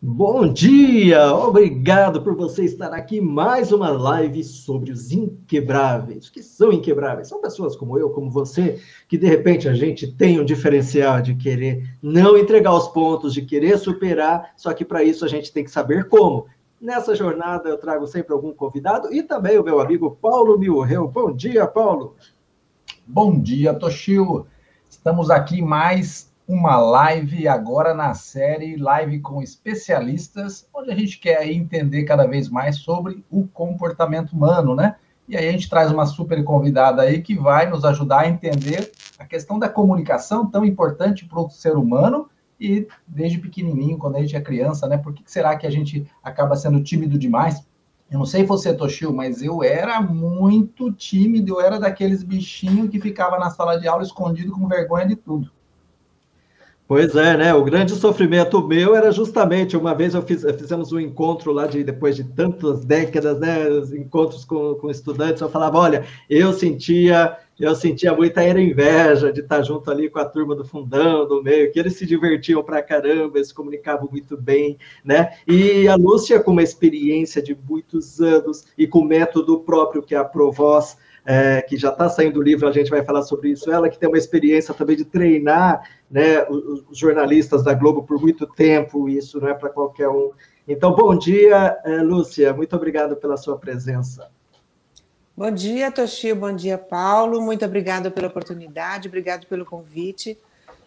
Bom dia! Obrigado por você estar aqui mais uma live sobre os inquebráveis. O que são inquebráveis? São pessoas como eu, como você, que de repente a gente tem um diferencial de querer não entregar os pontos, de querer superar, só que para isso a gente tem que saber como. Nessa jornada eu trago sempre algum convidado e também o meu amigo Paulo Milreu. Bom dia, Paulo! Bom dia, Toshio! Estamos aqui mais uma live agora na série Live com Especialistas, onde a gente quer entender cada vez mais sobre o comportamento humano, né? E aí a gente traz uma super convidada aí que vai nos ajudar a entender a questão da comunicação tão importante para o ser humano e desde pequenininho, quando a gente é criança, né? Por que será que a gente acaba sendo tímido demais? Eu não sei você, Toshio, mas eu era muito tímido, eu era daqueles bichinhos que ficava na sala de aula escondido com vergonha de tudo. Pois é, né? O grande sofrimento meu era justamente uma vez eu fiz, fizemos um encontro lá de depois de tantas décadas, né? Os encontros com, com estudantes, eu falava, olha, eu sentia eu sentia muita era inveja de estar junto ali com a turma do fundão, do meio, que eles se divertiam pra caramba, eles se comunicavam muito bem, né? E a Lúcia, com uma experiência de muitos anos e com método próprio que é a Provoz, é, que já está saindo o livro, a gente vai falar sobre isso. Ela que tem uma experiência também de treinar né, os, os jornalistas da Globo por muito tempo, isso não é para qualquer um. Então, bom dia, é, Lúcia, muito obrigado pela sua presença. Bom dia, Toshio, bom dia, Paulo, muito obrigada pela oportunidade, obrigado pelo convite.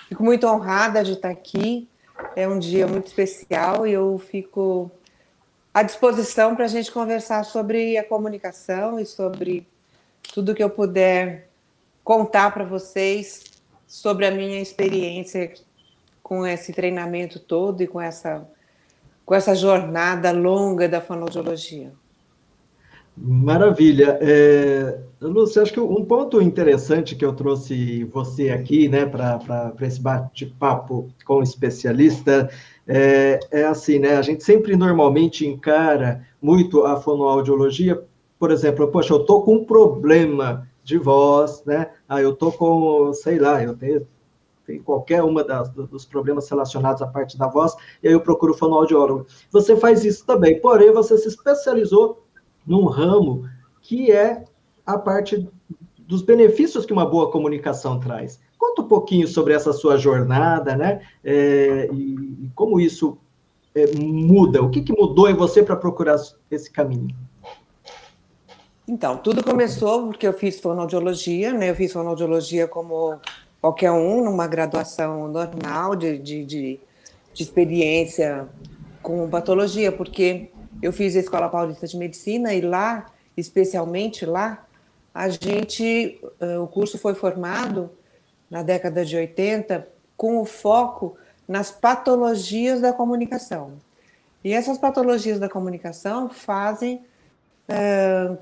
Fico muito honrada de estar aqui, é um dia muito especial e eu fico à disposição para a gente conversar sobre a comunicação e sobre tudo que eu puder contar para vocês sobre a minha experiência com esse treinamento todo e com essa, com essa jornada longa da fonoaudiologia. Maravilha. É, Lúcia, acho que um ponto interessante que eu trouxe você aqui, né, para esse bate-papo com o especialista, é, é, assim, né, a gente sempre normalmente encara muito a fonoaudiologia por exemplo, poxa, eu tô com um problema de voz, né? Ah, eu tô com, sei lá, eu tenho, qualquer uma das, dos problemas relacionados à parte da voz, e aí eu procuro fonoaudiólogo. Você faz isso também, porém você se especializou num ramo que é a parte dos benefícios que uma boa comunicação traz. Conta um pouquinho sobre essa sua jornada, né? É, e, e, como isso é, muda, o que, que mudou em você para procurar esse caminho? Então, tudo começou porque eu fiz fonoaudiologia, né? Eu fiz fonoaudiologia como qualquer um, numa graduação normal de, de, de, de experiência com patologia, porque eu fiz a Escola Paulista de Medicina e lá, especialmente lá, a gente, eh, o curso foi formado na década de 80 com o foco nas patologias da comunicação. E essas patologias da comunicação fazem eh,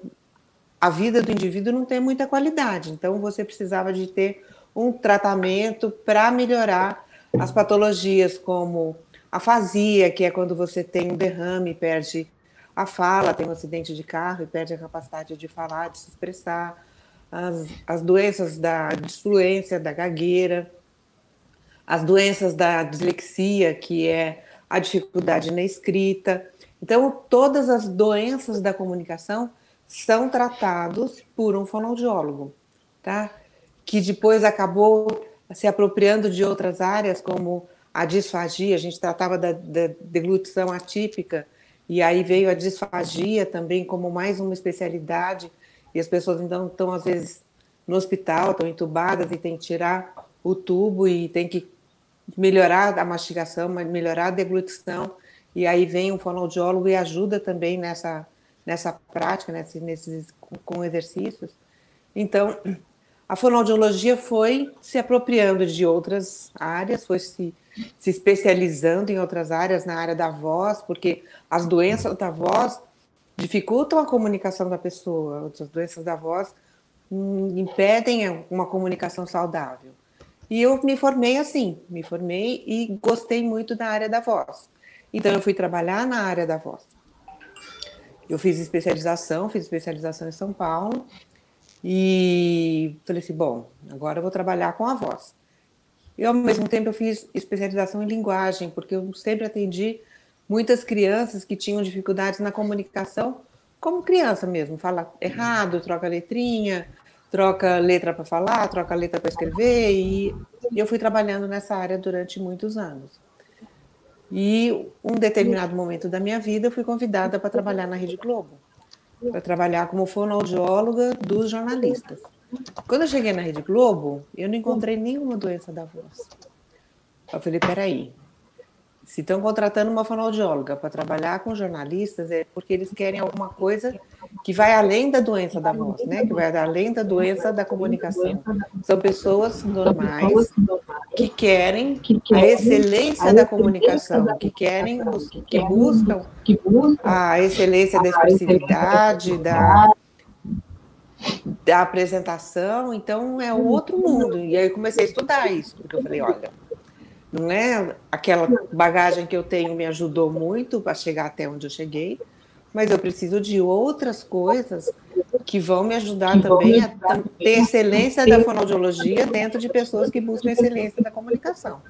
a vida do indivíduo não tem muita qualidade. Então, você precisava de ter um tratamento para melhorar as patologias, como afasia, que é quando você tem um derrame, perde a fala, tem um acidente de carro e perde a capacidade de falar, de se expressar, as, as doenças da disfluência, da gagueira, as doenças da dislexia, que é a dificuldade na escrita. Então, todas as doenças da comunicação são tratados por um fonoaudiólogo, tá? Que depois acabou se apropriando de outras áreas, como a disfagia, a gente tratava da, da deglutição atípica, e aí veio a disfagia também como mais uma especialidade, e as pessoas então estão, às vezes, no hospital, estão entubadas e tem que tirar o tubo e tem que melhorar a mastigação, melhorar a deglutição, e aí vem um fonoaudiólogo e ajuda também nessa nessa prática, nesse, nesses, com exercícios. Então, a fonoaudiologia foi se apropriando de outras áreas, foi se, se especializando em outras áreas, na área da voz, porque as doenças da voz dificultam a comunicação da pessoa, as doenças da voz hum, impedem uma comunicação saudável. E eu me formei assim, me formei e gostei muito da área da voz. Então eu fui trabalhar na área da voz. Eu fiz especialização, fiz especialização em São Paulo e falei assim, bom, agora eu vou trabalhar com a voz. E ao mesmo tempo eu fiz especialização em linguagem, porque eu sempre atendi muitas crianças que tinham dificuldades na comunicação, como criança mesmo, fala errado, troca letrinha, troca letra para falar, troca letra para escrever, e eu fui trabalhando nessa área durante muitos anos. E um determinado momento da minha vida, eu fui convidada para trabalhar na Rede Globo, para trabalhar como fonoaudióloga dos jornalistas. Quando eu cheguei na Rede Globo, eu não encontrei nenhuma doença da voz. Eu falei, peraí, se estão contratando uma fonoaudióloga para trabalhar com jornalistas, é porque eles querem alguma coisa que vai além da doença da voz, né? Que vai além da doença da comunicação. São pessoas normais que querem a excelência da comunicação, que querem, que buscam a excelência da expressividade, da, da apresentação. Então é outro mundo. E aí eu comecei a estudar isso, porque eu falei, olha não é? Aquela bagagem que eu tenho me ajudou muito para chegar até onde eu cheguei, mas eu preciso de outras coisas que vão me ajudar também a ter excelência da fonoaudiologia dentro de pessoas que buscam excelência da comunicação.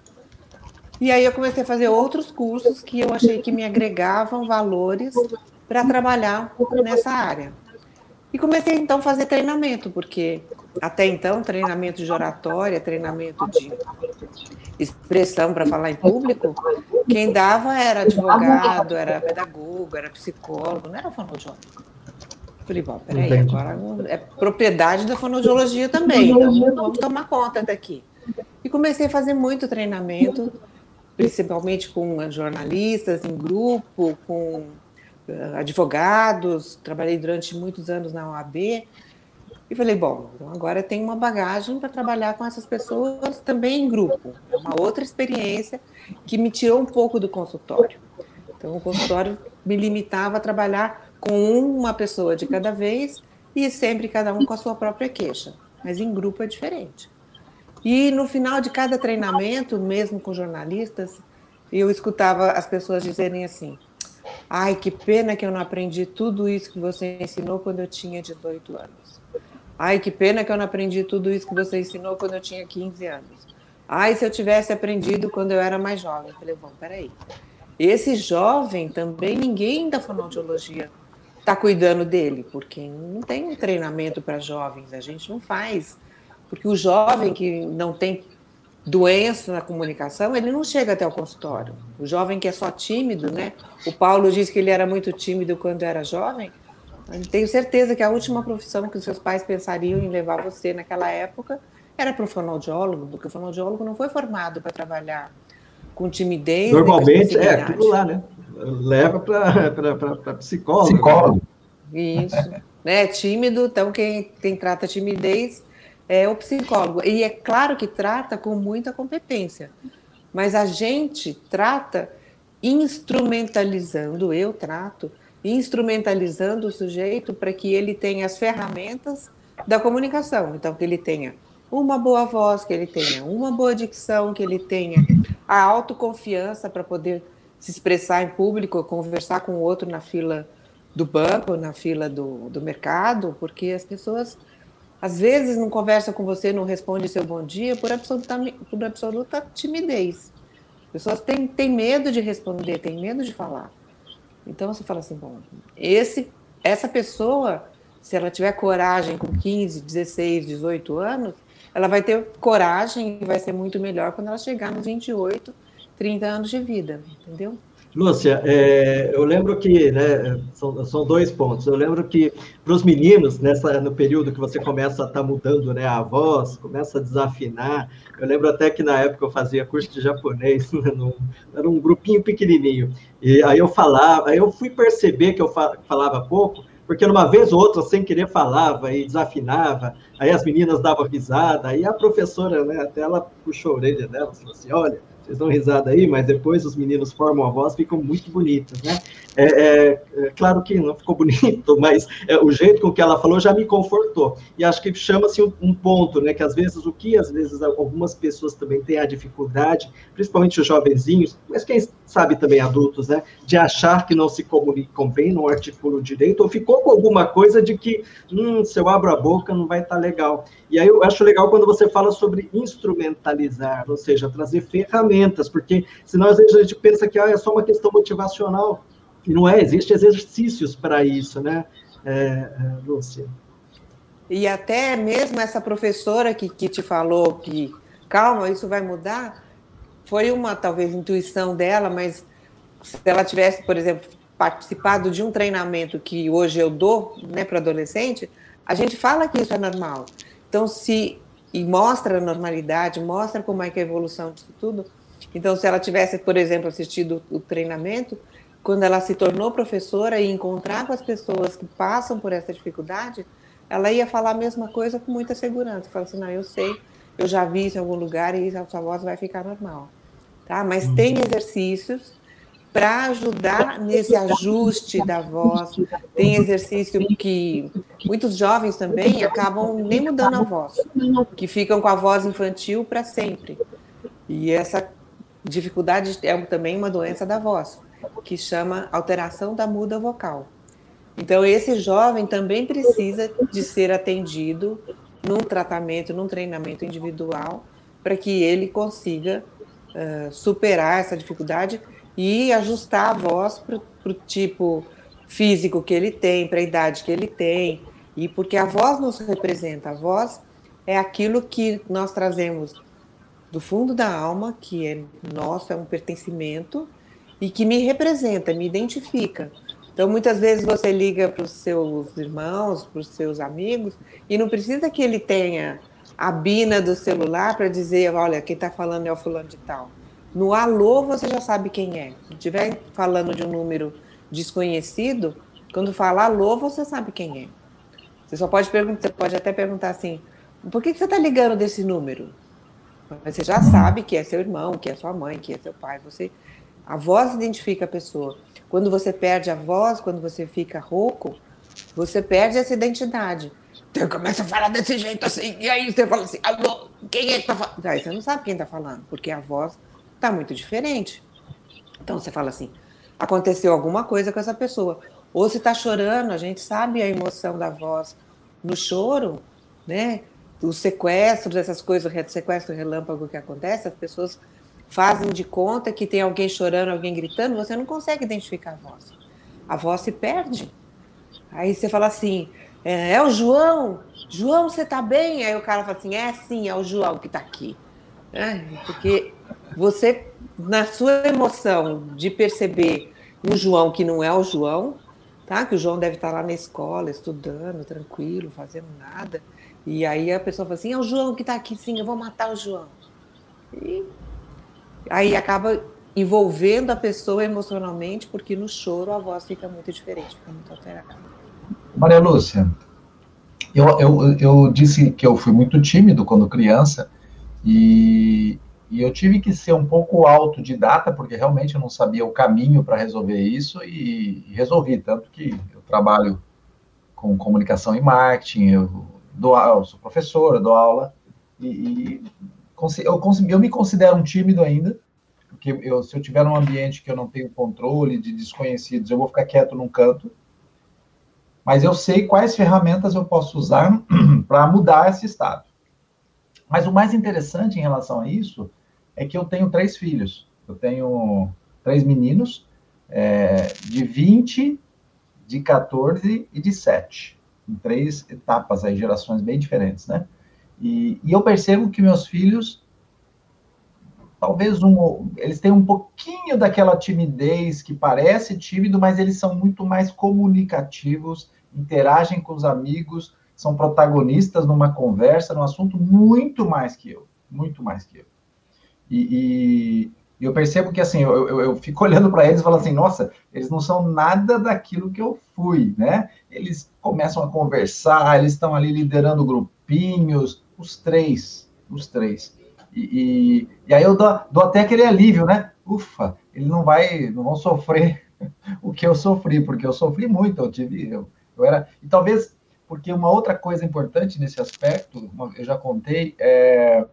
E aí eu comecei a fazer outros cursos que eu achei que me agregavam valores para trabalhar nessa área. E comecei então a fazer treinamento, porque até então treinamento de oratória, treinamento de expressão para falar em público, quem dava era advogado, era pedagogo, era psicólogo, não era fonoaudiólogo. Falei, bom, peraí, agora é propriedade da fonoaudiologia também, então vamos tomar conta daqui. E comecei a fazer muito treinamento, principalmente com jornalistas em grupo, com eh, advogados, trabalhei durante muitos anos na OAB, e falei, bom, então agora tem uma bagagem para trabalhar com essas pessoas também em grupo. É uma outra experiência que me tirou um pouco do consultório. Então, o consultório me limitava a trabalhar com uma pessoa de cada vez e sempre cada um com a sua própria queixa. Mas em grupo é diferente. E no final de cada treinamento, mesmo com jornalistas, eu escutava as pessoas dizerem assim: Ai, que pena que eu não aprendi tudo isso que você ensinou quando eu tinha 18 anos. Ai, que pena que eu não aprendi tudo isso que você ensinou quando eu tinha 15 anos. Ai, se eu tivesse aprendido quando eu era mais jovem. Eu falei, bom, peraí. Esse jovem também, ninguém da fonoaudiologia está cuidando dele, porque não tem um treinamento para jovens, a gente não faz. Porque o jovem que não tem doença na comunicação, ele não chega até o consultório. O jovem que é só tímido, né? O Paulo disse que ele era muito tímido quando era jovem. Tenho certeza que a última profissão que os seus pais pensariam em levar você naquela época era para o fonoaudiólogo, porque o fonoaudiólogo não foi formado para trabalhar com timidez. Normalmente é aquilo lá, né? Leva para psicólogo. Psicólogo. Isso. né? Tímido, então quem, quem trata timidez é o psicólogo. E é claro que trata com muita competência, mas a gente trata instrumentalizando, eu trato instrumentalizando o sujeito para que ele tenha as ferramentas da comunicação. Então, que ele tenha uma boa voz, que ele tenha uma boa dicção, que ele tenha a autoconfiança para poder se expressar em público, conversar com o outro na fila do banco, na fila do, do mercado, porque as pessoas às vezes não conversam com você, não respondem seu bom dia por absoluta, por absoluta timidez. As pessoas têm, têm medo de responder, têm medo de falar. Então você fala assim, bom, esse, essa pessoa, se ela tiver coragem com 15, 16, 18 anos, ela vai ter coragem e vai ser muito melhor quando ela chegar nos 28, 30 anos de vida, entendeu? Lúcia, é, eu lembro que, né, são, são, dois pontos. Eu lembro que para os meninos, nessa, no período que você começa a estar tá mudando né, a voz, começa a desafinar, eu lembro até que na época eu fazia curso de japonês, né, num, era um grupinho pequenininho, e aí eu falava, aí eu fui perceber que eu falava pouco, porque numa vez ou outra, sem querer, falava e desafinava, aí as meninas davam risada, aí a professora, né, até ela puxou a orelha dela falou assim, olha, vocês dão risada aí, mas depois os meninos formam a voz, ficam muito bonitos, né? É, é, é claro que não ficou bonito, mas é, o jeito com que ela falou já me confortou. E acho que chama-se um, um, ponto, né? Que às vezes o que às vezes algumas pessoas também têm a dificuldade, principalmente os jovenzinhos, mas quem sabe também adultos, né? De achar que não se comunicam bem, não articulam direito, ou ficou com alguma coisa de que, hum, se eu abro a boca não vai estar tá legal. E aí eu acho legal quando você fala sobre instrumentalizar, ou seja, trazer ferramentas porque senão às vezes a gente pensa que ah, é só uma questão motivacional, e não é, existem exercícios para isso, né, é, é, Lúcia? E até mesmo essa professora que, que te falou que, calma, isso vai mudar, foi uma, talvez, intuição dela, mas se ela tivesse, por exemplo, participado de um treinamento que hoje eu dou né, para adolescente, a gente fala que isso é normal. Então, se e mostra a normalidade, mostra como é que é a evolução disso tudo. Então, se ela tivesse, por exemplo, assistido o treinamento, quando ela se tornou professora e encontrava as pessoas que passam por essa dificuldade, ela ia falar a mesma coisa com muita segurança. Fala assim, não, eu sei, eu já vi isso em algum lugar e a sua voz vai ficar normal. Tá? Mas uhum. tem exercícios para ajudar nesse ajuste da voz. Tem exercício que muitos jovens também acabam nem mudando a voz, que ficam com a voz infantil para sempre. E essa dificuldade é também uma doença da voz, que chama alteração da muda vocal. Então, esse jovem também precisa de ser atendido num tratamento, num treinamento individual, para que ele consiga uh, superar essa dificuldade e ajustar a voz para o tipo físico que ele tem, para a idade que ele tem, e porque a voz nos representa, a voz é aquilo que nós trazemos do fundo da alma, que é nosso, é um pertencimento, e que me representa, me identifica. Então, muitas vezes você liga para os seus irmãos, para os seus amigos, e não precisa que ele tenha a bina do celular para dizer, olha, quem está falando é o fulano de tal. No alô, você já sabe quem é. Se estiver falando de um número desconhecido, quando fala alô, você sabe quem é. Você só pode perguntar, você pode até perguntar assim: por que você está ligando desse número? Mas você já sabe que é seu irmão, que é sua mãe, que é seu pai. Você, a voz identifica a pessoa. Quando você perde a voz, quando você fica rouco, você perde essa identidade. Então começa a falar desse jeito assim, e aí você fala assim, alô, quem é que está falando? Aí você não sabe quem está falando, porque a voz está muito diferente. Então você fala assim: aconteceu alguma coisa com essa pessoa. Ou se está chorando, a gente sabe a emoção da voz no choro, né? Os sequestros, essas coisas, o sequestro relâmpago que acontece, as pessoas fazem de conta que tem alguém chorando, alguém gritando, você não consegue identificar a voz. A voz se perde. Aí você fala assim: é, é o João, João, você está bem? Aí o cara fala assim: é sim, é o João que está aqui. É, porque você, na sua emoção de perceber um João que não é o João, tá? Que o João deve estar lá na escola, estudando, tranquilo, fazendo nada. E aí a pessoa fala assim: é o João que está aqui, sim, eu vou matar o João. E aí acaba envolvendo a pessoa emocionalmente, porque no choro a voz fica muito diferente, fica muito alterada. Maria Lúcia, eu, eu, eu disse que eu fui muito tímido quando criança, e, e eu tive que ser um pouco autodidata, porque realmente eu não sabia o caminho para resolver isso, e, e, resolvi. Tanto que eu trabalho com comunicação e marketing, eu, dou, eu sou professor, dou aula, e, e eu, eu me considero um tímido ainda, porque eu, se eu tiver num ambiente que eu não tenho controle de desconhecidos, eu vou ficar quieto num canto, mas eu sei quais ferramentas eu posso usar para mudar esse estado. Mas o mais interessante em relação a isso é que eu tenho três filhos. Eu tenho três meninos é, de 20, de 14 e de 7. Em três etapas aí, gerações bem diferentes, né? E, e eu percebo que meus filhos, talvez um, eles têm um pouquinho daquela timidez que parece tímido, mas eles são muito mais comunicativos, interagem com os amigos, são protagonistas numa conversa, num assunto muito mais que eu, muito mais que eu. E, e eu percebo que, assim, eu, eu, eu fico olhando para eles e falo assim, nossa, eles não são nada daquilo que eu fui, né? Eles começam a conversar, eles estão ali liderando grupinhos, os três, os três. E, e, e aí eu dou, dou, até aquele alívio, né? Ufa, ele não vai, não vão sofrer o que eu sofri, porque eu sofri muito, eu tive, eu, eu era, e talvez porque uma outra coisa importante nesse aspecto, eu já contei, é,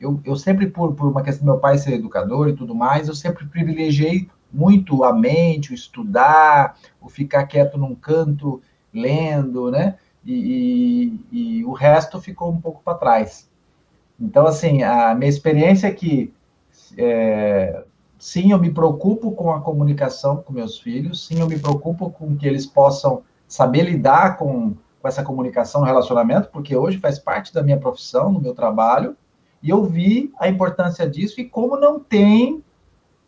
eu, eu sempre, por, por uma questão do meu pai ser educador e tudo mais, eu sempre privilegiei muito a mente, o estudar, o ficar quieto num canto, lendo, né? E, e, e o resto ficou um pouco para trás. Então, assim, a minha experiência é que é, sim, eu me preocupo com a comunicação com meus filhos, sim, eu me preocupo com que eles possam saber lidar com, com essa comunicação no relacionamento, porque hoje faz parte da minha profissão, do meu trabalho, e eu vi a importância disso e como não tem,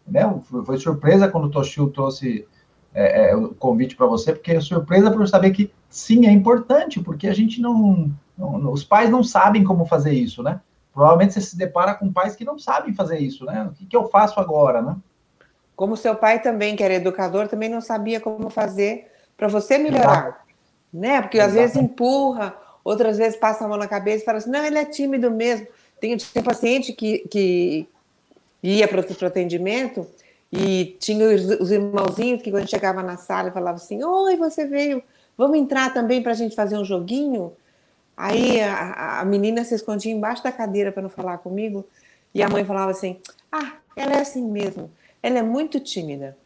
né? Foi surpresa quando o Toshio trouxe é, é, o convite para você, porque é surpresa por saber que sim, é importante, porque a gente não, não, os pais não sabem como fazer isso, né? Provavelmente você se depara com pais que não sabem fazer isso, né? O que, que eu faço agora, né? Como seu pai também, que era educador, também não sabia como fazer para você melhorar, Exato. né? Porque Exato. às vezes empurra, outras vezes passa a mão na cabeça e fala assim, não, ele é tímido mesmo. Tem, tem paciente que, que ia para o atendimento e tinha os, os irmãozinhos que quando chegava na sala falava assim, oi, você veio, vamos entrar também para a gente fazer um joguinho? Aí a, a menina se escondia embaixo da cadeira para não falar comigo e a mãe falava assim, ah, ela é assim mesmo, ela é muito tímida.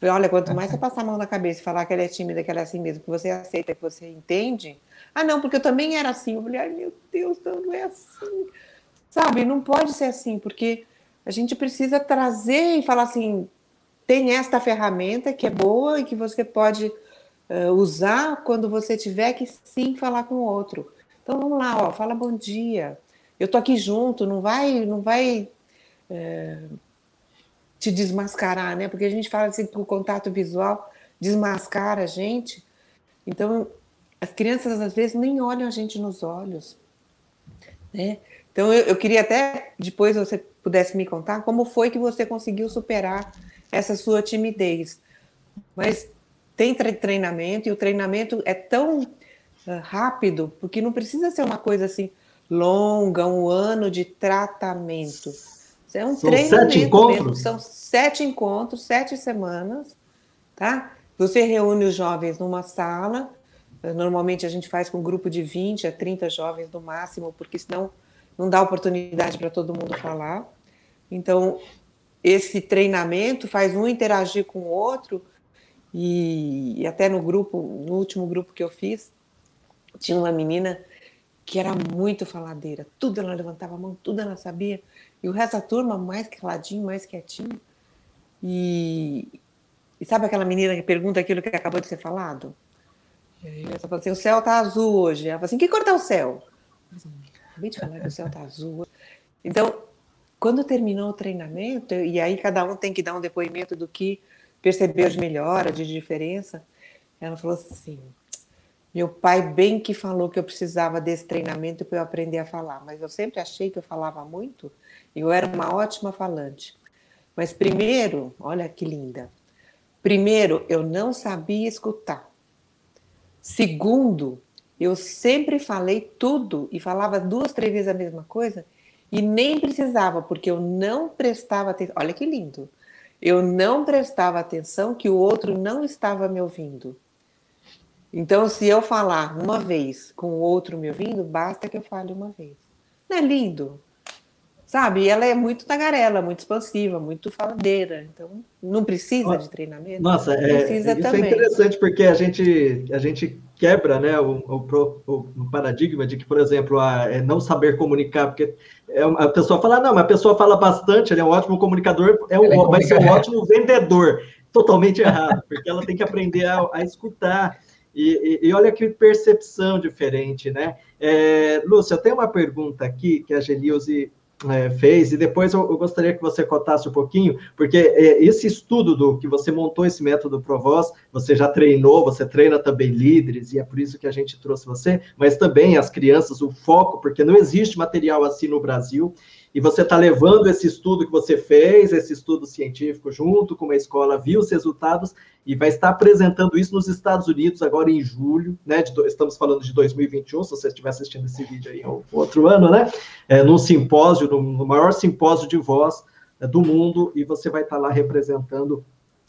Olha, quanto mais você passar a mão na cabeça e falar que ela é tímida, que ela é assim mesmo, que você aceita, que você entende. Ah, não, porque eu também era assim. Eu falei, ai meu Deus, não é assim. Sabe, não pode ser assim, porque a gente precisa trazer e falar assim: tem esta ferramenta que é boa e que você pode uh, usar quando você tiver que sim falar com o outro. Então vamos lá, ó, fala bom dia. Eu tô aqui junto, não vai, não vai uh, te desmascarar, né? Porque a gente fala assim que o contato visual desmascara a gente. Então as crianças às vezes nem olham a gente nos olhos, né? Então, eu, eu queria até depois você pudesse me contar como foi que você conseguiu superar essa sua timidez. Mas tem treinamento e o treinamento é tão uh, rápido, porque não precisa ser uma coisa assim longa, um ano de tratamento. É um são treinamento sete encontros. mesmo. São sete encontros, sete semanas, tá? Você reúne os jovens numa sala. Normalmente a gente faz com um grupo de 20 a 30 jovens no máximo, porque senão não dá oportunidade para todo mundo falar. Então, esse treinamento faz um interagir com o outro, e, e, até no grupo, no último grupo que eu fiz, tinha uma menina que era muito faladeira, tudo ela levantava a mão, tudo ela sabia, e o resto da turma mais caladinho, mais quietinho. E, e sabe aquela menina que pergunta aquilo que acabou de ser falado? Ela fala assim: o céu tá azul hoje. Ela fala assim: que cor tá o céu? Assim, acabei de falar que o céu está azul. Então, quando terminou o treinamento, e aí cada um tem que dar um depoimento do que percebeu de melhora, de diferença, ela falou assim: meu pai bem que falou que eu precisava desse treinamento para eu aprender a falar, mas eu sempre achei que eu falava muito e eu era uma ótima falante. Mas primeiro, olha que linda. Primeiro, eu não sabia escutar. Segundo, eu sempre falei tudo e falava duas, três vezes a mesma coisa e nem precisava, porque eu não prestava atenção. Olha que lindo! Eu não prestava atenção que o outro não estava me ouvindo. Então, se eu falar uma vez com o outro me ouvindo, basta que eu fale uma vez. Não é lindo? Sabe? E ela é muito tagarela, muito expansiva, muito faladeira. Então, não precisa de treinamento. Nossa, é, precisa isso é também. é interessante porque a gente, a gente quebra né, o, o, o paradigma de que, por exemplo, a, é não saber comunicar, porque é a pessoa fala, não, mas a pessoa fala bastante, ele é um ótimo comunicador, é um, é vai ser um ótimo vendedor. Totalmente errado, porque ela tem que aprender a, a escutar. E, e, e, olha que percepção diferente, né? É, Lúcia, tenho uma pergunta aqui que a Gelilze é, fez, e depois eu, eu, gostaria que você contasse um pouquinho, porque é, esse estudo do que você montou esse método ProVoz, você já treinou, você treina também líderes, e é por isso que a gente trouxe você, mas também as crianças, o foco, porque não existe material assim no Brasil, e você está levando esse estudo que você fez, esse estudo científico, junto com uma escola, viu os resultados e vai estar apresentando isso nos Estados Unidos agora em julho, né? De, estamos falando de 2021, se você estiver assistindo esse vídeo aí, é outro ano, né? É, num simpósio, no, no maior simpósio de voz é, do mundo, e você vai estar lá representando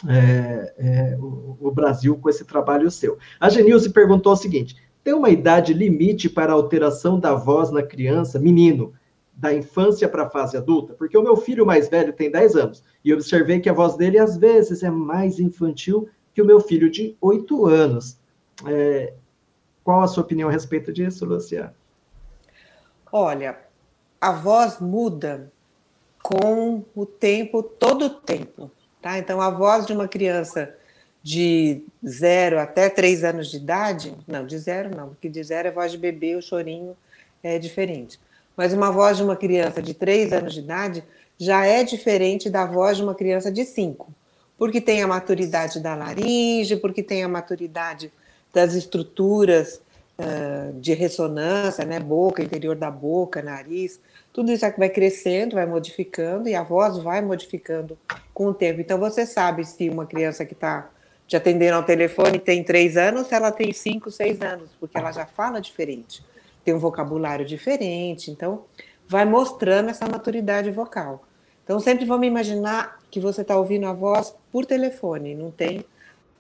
é, é, o, o, Brasil com esse trabalho seu. A Genilze perguntou o seguinte: tem uma idade limite para alteração da voz na criança, menino? Da infância para a fase adulta? Porque o meu filho mais velho tem 10 anos e observei que a voz dele às vezes é mais infantil que o meu filho de 8 anos. É, qual a sua opinião a respeito disso, Luciana? Olha, a voz muda com o tempo, todo o tempo. Tá? Então, a voz de uma criança de zero até três anos de idade, não, de zero não, porque de zero é voz de bebê, o chorinho é diferente. Mas uma voz de uma criança de três anos de idade já é diferente da voz de uma criança de cinco, porque tem a maturidade da laringe, porque tem a maturidade das estruturas uh, de ressonância, né, boca, interior da boca, nariz, tudo isso vai crescendo, vai modificando e a voz vai modificando com o tempo. Então você sabe se uma criança que está te atendendo ao telefone tem três anos, se ela tem cinco, seis anos, porque ela já fala diferente, tem um vocabulário diferente, então vai mostrando essa maturidade vocal. Então sempre vamos imaginar que você está ouvindo a voz por telefone, não tem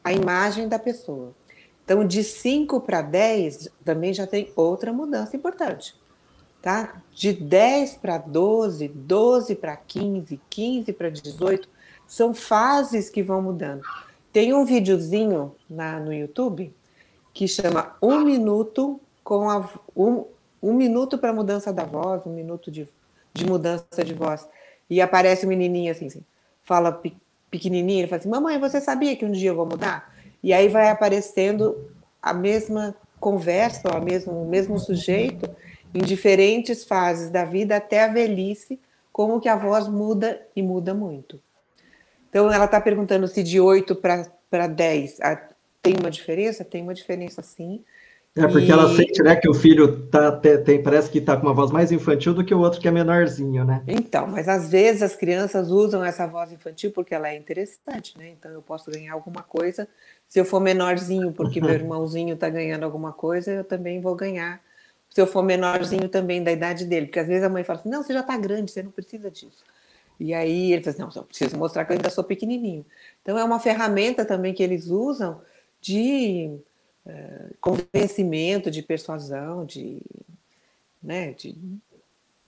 a imagem da pessoa. Então, de 5 para 10 também já tem outra mudança importante tá? De 10 para 12, 12 para 15, 15 para 18, são fases que vão mudando. Tem um videozinho na, no YouTube que chama Um Minuto com a um, um minuto para mudança da voz, um minuto de, de mudança de voz. E aparece um menininho assim, assim fala pequenininho, ele fala assim: Mamãe, você sabia que um dia eu vou mudar? E aí vai aparecendo a mesma conversa, o mesmo, o mesmo sujeito, em diferentes fases da vida até a velhice, como que a voz muda e muda muito. Então, ela está perguntando se de 8 para 10 a, tem uma diferença? Tem uma diferença sim. É, porque e... ela sente, né, que o filho tá, tem, parece que está com uma voz mais infantil do que o outro que é menorzinho, né? Então, mas às vezes as crianças usam essa voz infantil porque ela é interessante, né? Então eu posso ganhar alguma coisa. Se eu for menorzinho, porque meu irmãozinho está ganhando alguma coisa, eu também vou ganhar se eu for menorzinho também da idade dele, porque às vezes a mãe fala assim, não, você já está grande, você não precisa disso. E aí ele fala assim, não, eu preciso mostrar que eu ainda sou pequenininho. Então é uma ferramenta também que eles usam de convencimento, de persuasão, de, né, de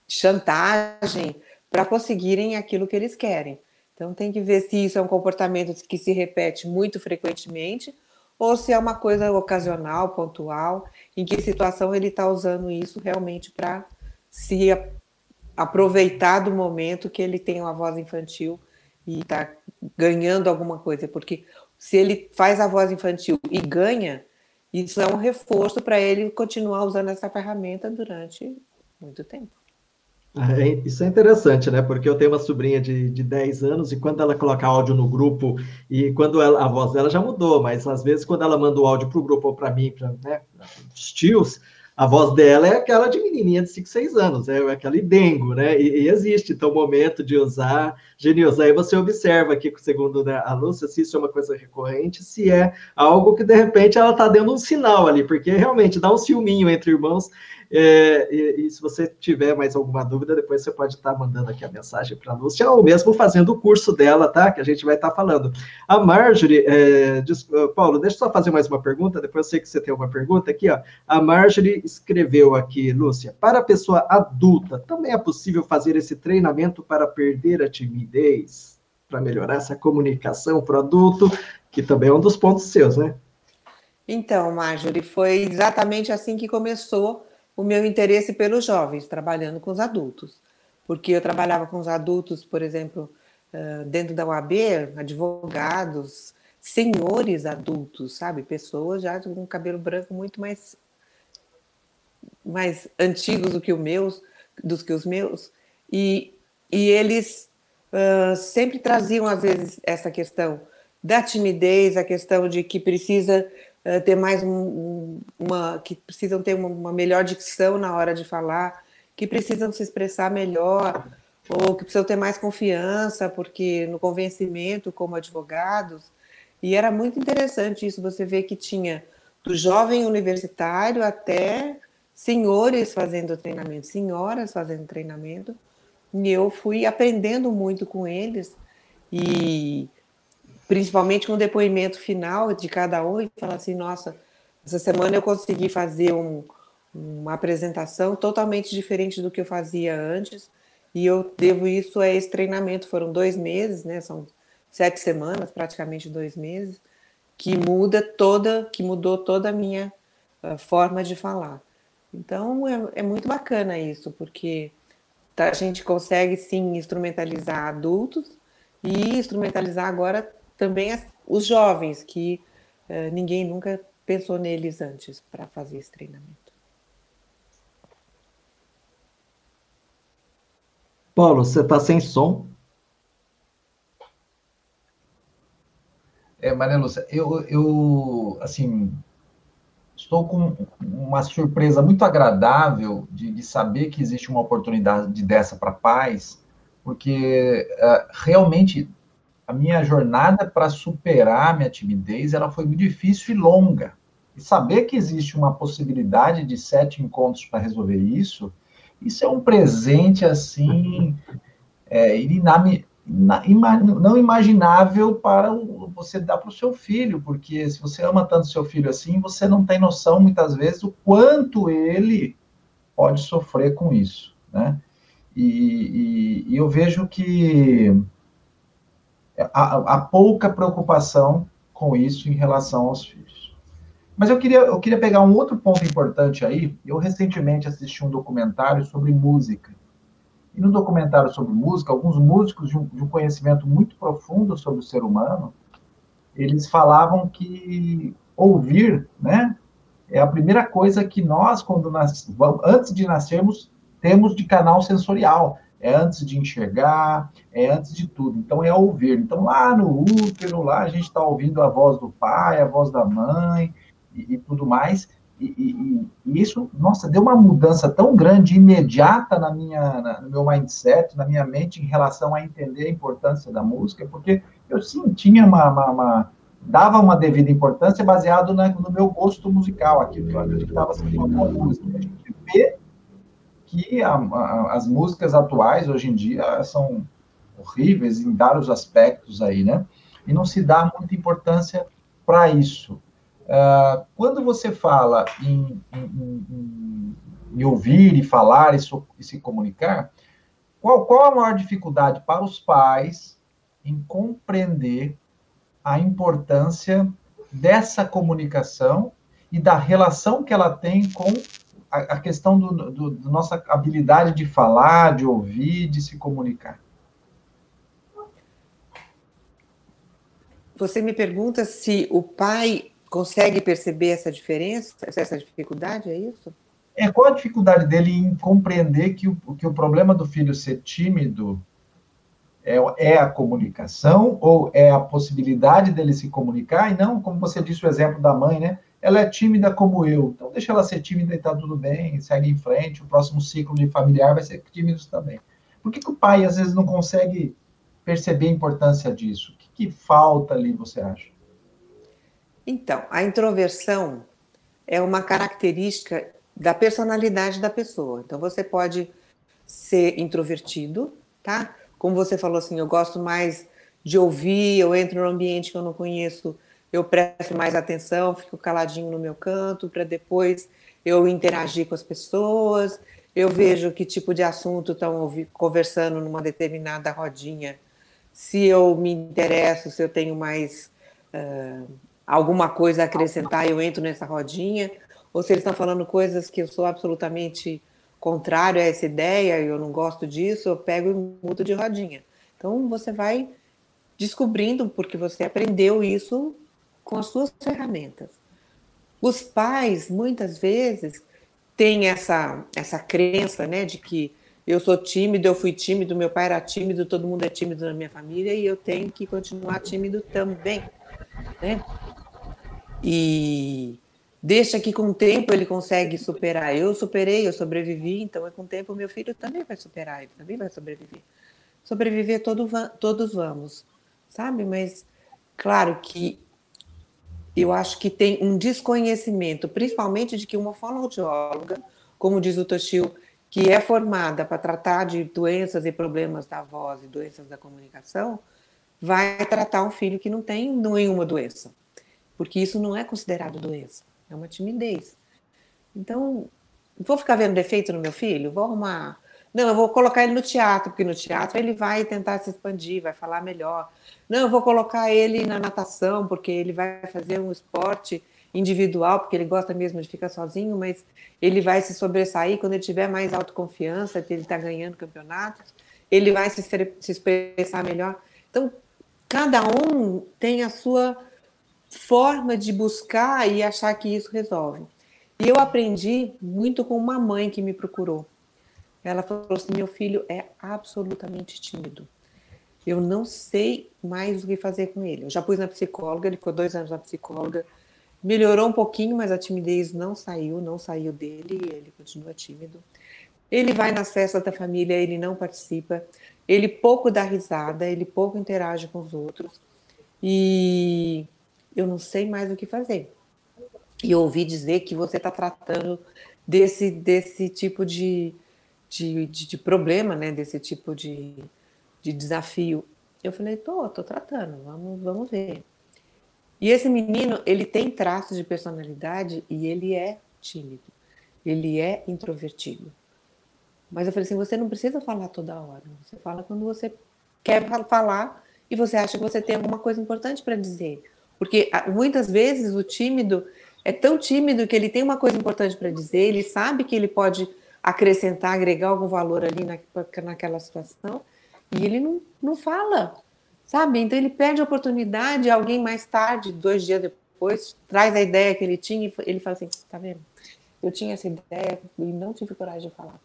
chantagem para conseguirem aquilo que eles querem. Então tem que ver se isso é um comportamento que se repete muito frequentemente ou se é uma coisa ocasional, pontual, em que situação ele está usando isso realmente para se aproveitar do momento que ele tem uma voz infantil e está ganhando alguma coisa, porque se ele faz a voz infantil e ganha, isso é um reforço para ele continuar usando essa ferramenta durante muito tempo. É, isso é interessante, né? Porque eu tenho uma sobrinha de, de 10 anos e quando ela coloca áudio no grupo e quando ela, a voz dela já mudou, mas às vezes quando ela manda o áudio para o grupo ou para mim, para né, os tios, a voz dela é aquela de menininha de 5, 6 anos, é aquela dengo, né? E, e, existe, então, o momento de usar genioso. Aí você observa aqui, segundo né, a Lúcia, se isso é uma coisa recorrente, se é algo que, de repente, ela está dando um sinal ali, porque realmente dá um ciúminho entre irmãos é, e, e, se você tiver mais alguma dúvida, depois você pode estar mandando aqui a mensagem para a Lúcia, ou mesmo fazendo o curso dela, tá? Que a gente vai estar falando. A Marjorie, é, diz, Paulo, deixa eu só fazer mais uma pergunta, depois eu sei que você tem uma pergunta aqui, ó. A Marjorie escreveu aqui, Lúcia, para a pessoa adulta, também é possível fazer esse treinamento para perder a timidez, para melhorar essa comunicação para o adulto, que também é um dos pontos seus, né? Então, Marjorie, foi exatamente assim que começou o meu interesse pelos jovens, trabalhando com os adultos. Porque eu trabalhava com os adultos, por exemplo, dentro da UAB, advogados, senhores adultos, sabe? Pessoas já com cabelo branco muito mais, mais antigos do que, o meus, dos que os meus. E, e eles uh, sempre traziam, às vezes, essa questão da timidez, a questão de que precisa uh, ter mais um, uma. que precisam ter uma, uma, melhor dicção na hora de falar, que precisam se expressar melhor, ou que precisam ter mais confiança, porque no convencimento, como advogados. E era muito interessante isso, você vê que tinha do jovem universitário até senhores fazendo treinamento, senhoras fazendo treinamento, e eu fui aprendendo muito com eles. E principalmente com o depoimento final de cada um, e falar assim: nossa, essa semana eu consegui fazer um, uma apresentação totalmente diferente do que eu fazia antes, e eu devo isso a esse treinamento. Foram dois meses, né? São sete semanas, praticamente dois meses, que muda toda, que mudou toda a minha uh, forma de falar. Então é, é muito bacana isso, porque tá, a gente consegue sim instrumentalizar adultos e instrumentalizar agora também as, os jovens, que uh, ninguém nunca pensou neles antes para fazer esse treinamento. Paulo, você está sem som? É, Maria Lúcia, eu, eu, assim, estou com uma surpresa muito agradável de, de saber que existe uma oportunidade dessa para pais, porque uh, realmente a minha jornada para superar a minha timidez ela foi muito difícil e longa. E saber que existe uma possibilidade de sete encontros para resolver isso, isso é um presente assim é, inami, não imaginável para você dar para o seu filho, porque se você ama tanto seu filho assim, você não tem noção muitas vezes o quanto ele pode sofrer com isso, né? E, e, e eu vejo que há, há, pouca preocupação com isso em relação aos filhos. Mas eu queria, eu queria pegar um outro ponto importante aí. Eu recentemente assisti um documentário sobre música. E no documentário sobre música, alguns músicos de um, de um conhecimento muito profundo sobre o ser humano, eles falavam que ouvir, né, é a primeira coisa que nós, quando nas, antes de nascermos, temos de canal sensorial. É antes de enxergar, é antes de tudo. Então é ouvir. Então lá no útero, lá a gente está ouvindo a voz do pai, a voz da mãe e, e tudo mais. E, e, e, isso, nossa, deu uma mudança tão grande, imediata na minha, na, no meu mindset, na minha mente, em relação a entender a importância da música, porque eu sim tinha uma, uma, uma dava uma devida importância baseado na, no meu gosto musical, aquilo que eu acreditava ser uma boa música. A gente vê que a, a, as músicas atuais, hoje em dia, são horríveis em vários aspectos aí, né? E não se dá muita importância para isso. Uh, quando você fala em, em, em, em, ouvir e falar e, so, e se comunicar, qual, qual, a maior dificuldade para os pais em compreender a importância dessa comunicação e da relação que ela tem com a, a questão do, do, do, nossa habilidade de falar, de ouvir, de se comunicar? Você me pergunta se o pai consegue perceber essa diferença, essa dificuldade, é isso? É, qual a dificuldade dele em compreender que o, que o problema do filho ser tímido é, é a comunicação ou é a possibilidade dele se comunicar e não, como você disse o exemplo da mãe, né? Ela é tímida como eu, então deixa ela ser tímida e tá tudo bem, segue em frente, o próximo ciclo de familiar vai ser tímido também. Por que, que o pai às vezes não consegue perceber a importância disso? O que, que falta ali, você acha? Então, a introversão é uma característica da personalidade da pessoa. Então, você pode ser introvertido, tá? Como você falou assim, eu gosto mais de ouvir, eu entro no ambiente que eu não conheço, eu presto mais atenção, fico caladinho no meu canto para depois eu interagir com as pessoas, eu vejo que tipo de assunto estão conversando numa determinada rodinha, se eu me interesso, se eu tenho mais uh, alguma coisa a acrescentar, eu entro nessa rodinha, ou se eles estão falando coisas que eu sou absolutamente contrário a essa ideia, eu não gosto disso, eu pego e mudo de rodinha. Então você vai descobrindo porque você aprendeu isso com as suas ferramentas. Os pais muitas vezes têm essa essa crença, né, de que eu sou tímido, eu fui tímido, meu pai era tímido, todo mundo é tímido na minha família e eu tenho que continuar tímido também, né? E deixa que com o tempo ele consegue superar. Eu superei, eu sobrevivi, então com o tempo meu filho também vai superar, ele também vai sobreviver. Sobreviver todo, todos vamos, sabe? Mas claro que eu acho que tem um desconhecimento, principalmente de que uma fonoaudióloga, como diz o Toshio, que é formada para tratar de doenças e problemas da voz e doenças da comunicação, vai tratar um filho que não tem nenhuma doença porque isso não é considerado doença, é uma timidez. Então, vou ficar vendo defeito no meu filho? Vou arrumar. Não, eu vou colocar ele no teatro, porque no teatro ele vai tentar se expandir, vai falar melhor. Não, eu vou colocar ele na natação, porque ele vai fazer um esporte individual, porque ele gosta mesmo de ficar sozinho, mas ele vai se sobressair quando ele tiver mais autoconfiança, que ele está ganhando campeonatos, ele vai se, se expressar melhor. Então, cada um tem a sua forma de buscar e achar que isso resolve. E eu aprendi muito com uma mãe que me procurou. Ela falou assim: meu filho é absolutamente tímido. Eu não sei mais o que fazer com ele. Eu já pus na psicóloga, ele ficou dois anos na psicóloga. Melhorou um pouquinho, mas a timidez não saiu, não saiu dele, ele continua tímido. Ele vai nas festas da família, ele não participa, ele pouco dá risada, ele pouco interage com os outros. E eu não sei mais o que fazer. E ouvi dizer que você está tratando desse, desse tipo de, de, de, de, problema, né? desse tipo de, de desafio. Eu falei, tô, tô tratando, vamos, vamos ver. E esse menino, ele tem traços de personalidade e ele é tímido, ele é introvertido. Mas eu falei assim, você não precisa falar toda hora, você fala quando você quer falar e você acha que você tem alguma coisa importante para dizer. Porque muitas vezes o tímido é tão tímido que ele tem uma coisa importante para dizer, ele sabe que ele pode acrescentar, agregar algum valor ali na, naquela situação, e ele não, não fala, sabe? Então ele perde a oportunidade, alguém mais tarde, dois dias depois, traz a ideia que ele tinha e ele fala assim: tá vendo? Eu tinha essa ideia e não tive coragem de falar.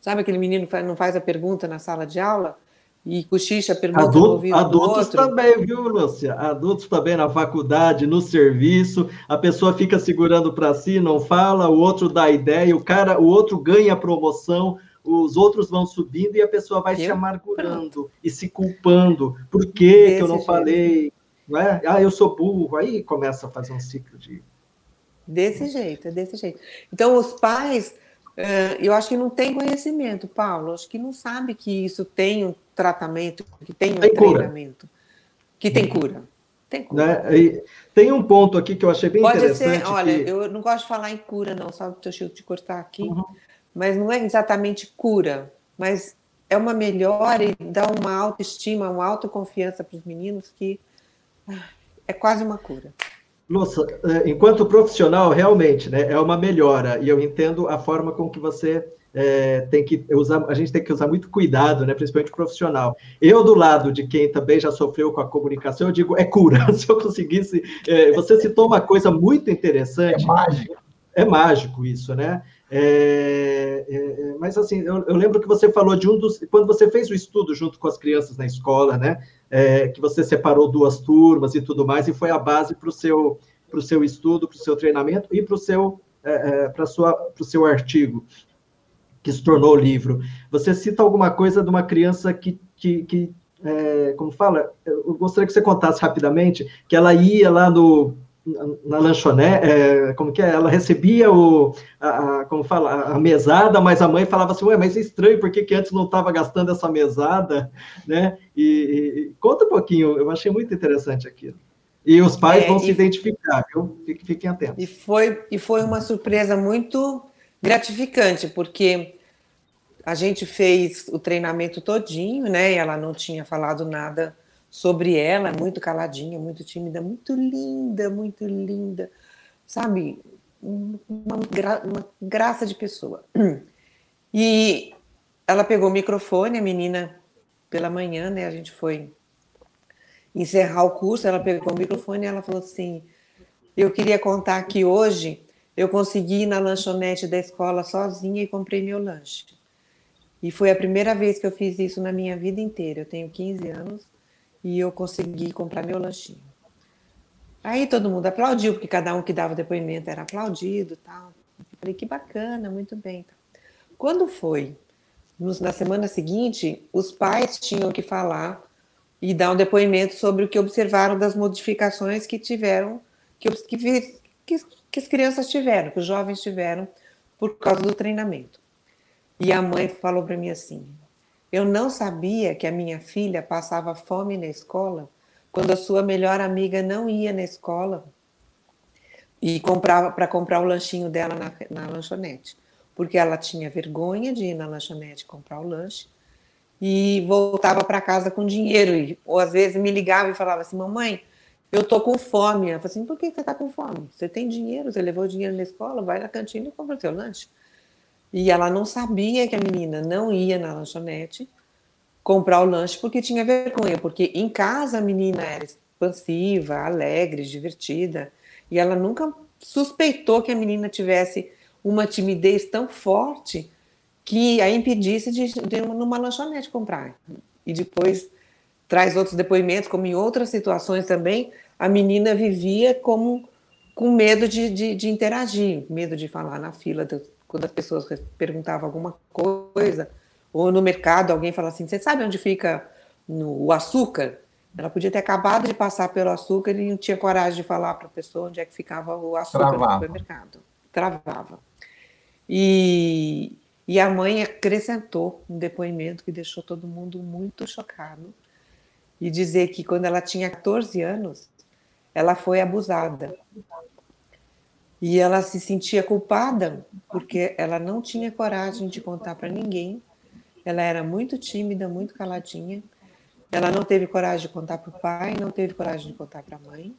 Sabe aquele menino que não faz a pergunta na sala de aula? E cochicha pergunta Adulto, ouvido Adultos também, viu, Lúcia? Adultos também na faculdade, no serviço, a pessoa fica segurando para si, não fala, o outro dá ideia, o cara, o outro ganha promoção, os outros vão subindo e a pessoa vai eu? se amargurando e se culpando. Por que, que eu não jeito. falei? Não é? Ah, eu sou burro. Aí começa a fazer um ciclo de. Desse jeito, é desse jeito. Então, os pais, eh, eu acho que não tem conhecimento, Paulo. Acho que não sabe que isso tem um tratamento, que tem um treinamento, cura. que tem cura. Tem cura. Né? tem um ponto aqui que eu achei bem Pode interessante. Ser, olha, que... eu não gosto de falar em cura, não, sabe? Eu te cortar aqui. Uhum mas não é exatamente cura, mas é uma melhora e dá uma autoestima, uma autoconfiança para os meninos que ah, é quase uma cura. Nossa, é, enquanto profissional, realmente, né, é uma melhora, e eu entendo a forma com que você é, tem que usar, a gente tem que usar muito cuidado, né, principalmente profissional. Eu, do lado de quem também já sofreu com a comunicação, eu digo, é cura. Se eu conseguisse, é, você citou uma coisa muito interessante. É mágico. É mágico isso, né? É, é, é, mas assim, eu, eu, lembro que você falou de um dos. Quando você fez o estudo junto com as crianças na escola, né? É, que você separou duas turmas e tudo mais, e foi a base para o seu, pro seu estudo, para o seu treinamento e para o seu, é, é para o seu artigo, que se tornou livro. Você cita alguma coisa de uma criança que, que, que é, como fala, eu gostaria que você contasse rapidamente, que ela ia lá no na lanchonete, é, como que é? Ela recebia o, a, a, como fala, a mesada, mas a mãe falava assim, ué, mas é estranho, por que, que antes não estava gastando essa mesada, né? E, e, conta um pouquinho, eu achei muito interessante aquilo. E os pais é, vão e, se identificar, viu? Fiquem, fiquem atentos. E foi, e foi uma surpresa muito gratificante, porque a gente fez o treinamento todinho, né? Ela não tinha falado nada sobre ela, muito caladinha, muito tímida, muito linda, muito linda, sabe? Uma, gra uma graça de pessoa. E ela pegou o microfone, a menina, pela manhã, né? A gente foi encerrar o curso, ela pegou o microfone e ela falou assim: Eu queria contar que hoje eu consegui ir na lanchonete da escola sozinha e comprei meu lanche. E foi a primeira vez que eu fiz isso na minha vida inteira. Eu tenho 15 anos e eu consegui comprar meu lanchinho. Aí todo mundo aplaudiu, porque cada um que dava depoimento era aplaudido tal. Eu falei, que bacana, muito bem. Quando foi? Na semana seguinte, os pais tinham que falar e dar um depoimento sobre o que observaram das modificações que tiveram, que, que, que, que as crianças tiveram, que os jovens tiveram por causa do treinamento. E a mãe falou para mim assim: eu não sabia que a minha filha passava fome na escola quando a sua melhor amiga não ia na escola e comprava para comprar o lanchinho dela na, na lanchonete, porque ela tinha vergonha de ir na lanchonete comprar o lanche e voltava para casa com dinheiro, e, ou às vezes me ligava e falava assim: Mamãe, eu tô com fome. Ela falou assim, por que você tá com fome? Você tem dinheiro, você levou dinheiro na escola, vai na cantina e compra seu lanche. E ela não sabia que a menina não ia na lanchonete comprar o lanche porque tinha vergonha, porque em casa a menina era expansiva, alegre, divertida, e ela nunca suspeitou que a menina tivesse uma timidez tão forte que a impedisse de, de numa lanchonete comprar. E depois traz outros depoimentos, como em outras situações também, a menina vivia como com medo de, de, de interagir, medo de falar na fila, do, quando as pessoas perguntavam alguma coisa, ou no mercado alguém fala assim, você sabe onde fica o açúcar? Ela podia ter acabado de passar pelo açúcar e não tinha coragem de falar para a pessoa onde é que ficava o açúcar Travava. no supermercado. Travava. E, e a mãe acrescentou um depoimento que deixou todo mundo muito chocado e dizer que quando ela tinha 14 anos, ela foi abusada. E ela se sentia culpada porque ela não tinha coragem de contar para ninguém. Ela era muito tímida, muito caladinha. Ela não teve coragem de contar para o pai, não teve coragem de contar para a mãe.